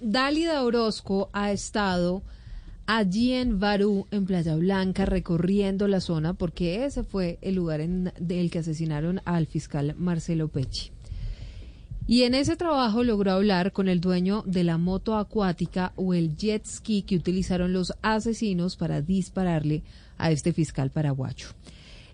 Dálida Orozco ha estado allí en Barú, en Playa Blanca, recorriendo la zona, porque ese fue el lugar en el que asesinaron al fiscal Marcelo Pecci. Y en ese trabajo logró hablar con el dueño de la moto acuática o el jet ski que utilizaron los asesinos para dispararle a este fiscal paraguayo.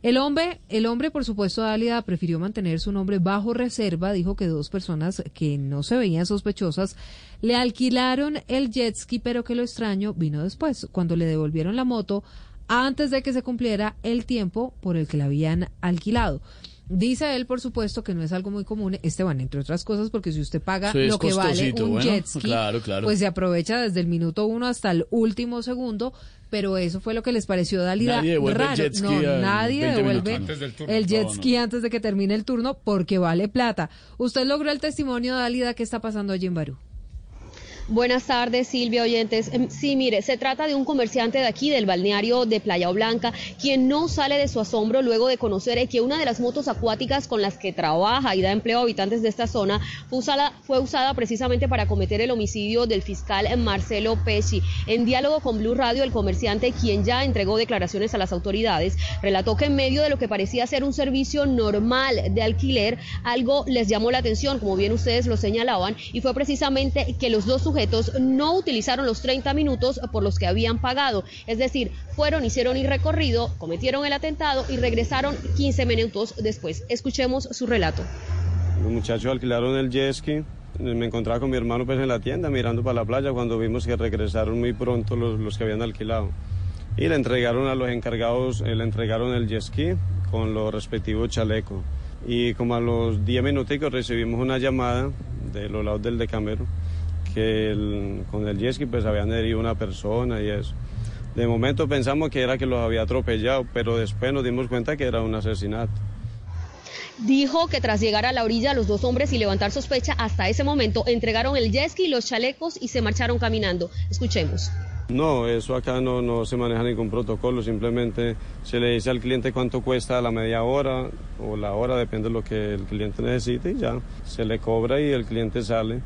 El hombre, el hombre, por supuesto, Dálida prefirió mantener su nombre bajo reserva. Dijo que dos personas que no se veían sospechosas le alquilaron el jet ski, pero que lo extraño vino después, cuando le devolvieron la moto antes de que se cumpliera el tiempo por el que la habían alquilado. Dice él, por supuesto, que no es algo muy común, Esteban, entre otras cosas, porque si usted paga lo que vale un jet ski, pues se aprovecha desde el minuto uno hasta el último segundo, pero eso fue lo que les pareció Dalida raro. no, nadie devuelve el jet ski antes de que termine el turno porque vale plata. Usted logró el testimonio, Dalida, ¿qué está pasando allí en Barú? Buenas tardes, Silvia Oyentes. Em, sí, mire, se trata de un comerciante de aquí, del balneario de Playa Blanca, quien no sale de su asombro luego de conocer que una de las motos acuáticas con las que trabaja y da empleo a habitantes de esta zona fue usada, fue usada precisamente para cometer el homicidio del fiscal Marcelo Pesci. En diálogo con Blue Radio, el comerciante, quien ya entregó declaraciones a las autoridades, relató que en medio de lo que parecía ser un servicio normal de alquiler, algo les llamó la atención, como bien ustedes lo señalaban, y fue precisamente que los dos no utilizaron los 30 minutos por los que habían pagado. Es decir, fueron, hicieron el recorrido, cometieron el atentado y regresaron 15 minutos después. Escuchemos su relato. Los muchachos alquilaron el jet ski. Me encontraba con mi hermano pues, en la tienda mirando para la playa cuando vimos que regresaron muy pronto los, que habían alquilado. Y le entregaron a los encargados, eh, le entregaron el jet ski con los respectivos chalecos. Y como a los 10 minutos recibimos una llamada de los lados del decamero que con el jet pues habían herido una persona y eso. De momento pensamos que era que los había atropellado, pero después nos dimos cuenta que era un asesinato. Dijo que tras llegar a la orilla los dos hombres y levantar sospecha hasta ese momento entregaron el jet ski, los chalecos y se marcharon caminando. Escuchemos. No, eso acá no, no se maneja ningún protocolo, simplemente se le dice al cliente cuánto cuesta la media hora o la hora, depende de lo que el cliente necesite y ya, se le cobra y el cliente sale.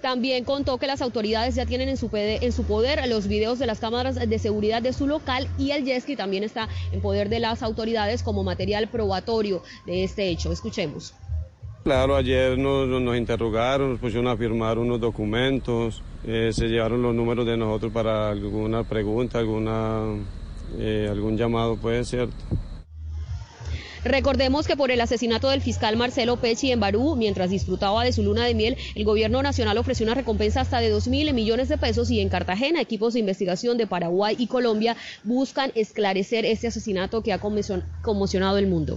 También contó que las autoridades ya tienen en su, en su poder los videos de las cámaras de seguridad de su local y el jet también está en poder de las autoridades como material probatorio de este hecho. Escuchemos. Claro, ayer nos, nos interrogaron, nos pusieron a firmar unos documentos, eh, se llevaron los números de nosotros para alguna pregunta, alguna, eh, algún llamado, puede ser. Recordemos que por el asesinato del fiscal Marcelo Pecci en Barú, mientras disfrutaba de su luna de miel, el gobierno nacional ofreció una recompensa hasta de 2 mil millones de pesos y en Cartagena equipos de investigación de Paraguay y Colombia buscan esclarecer este asesinato que ha conmocionado el mundo.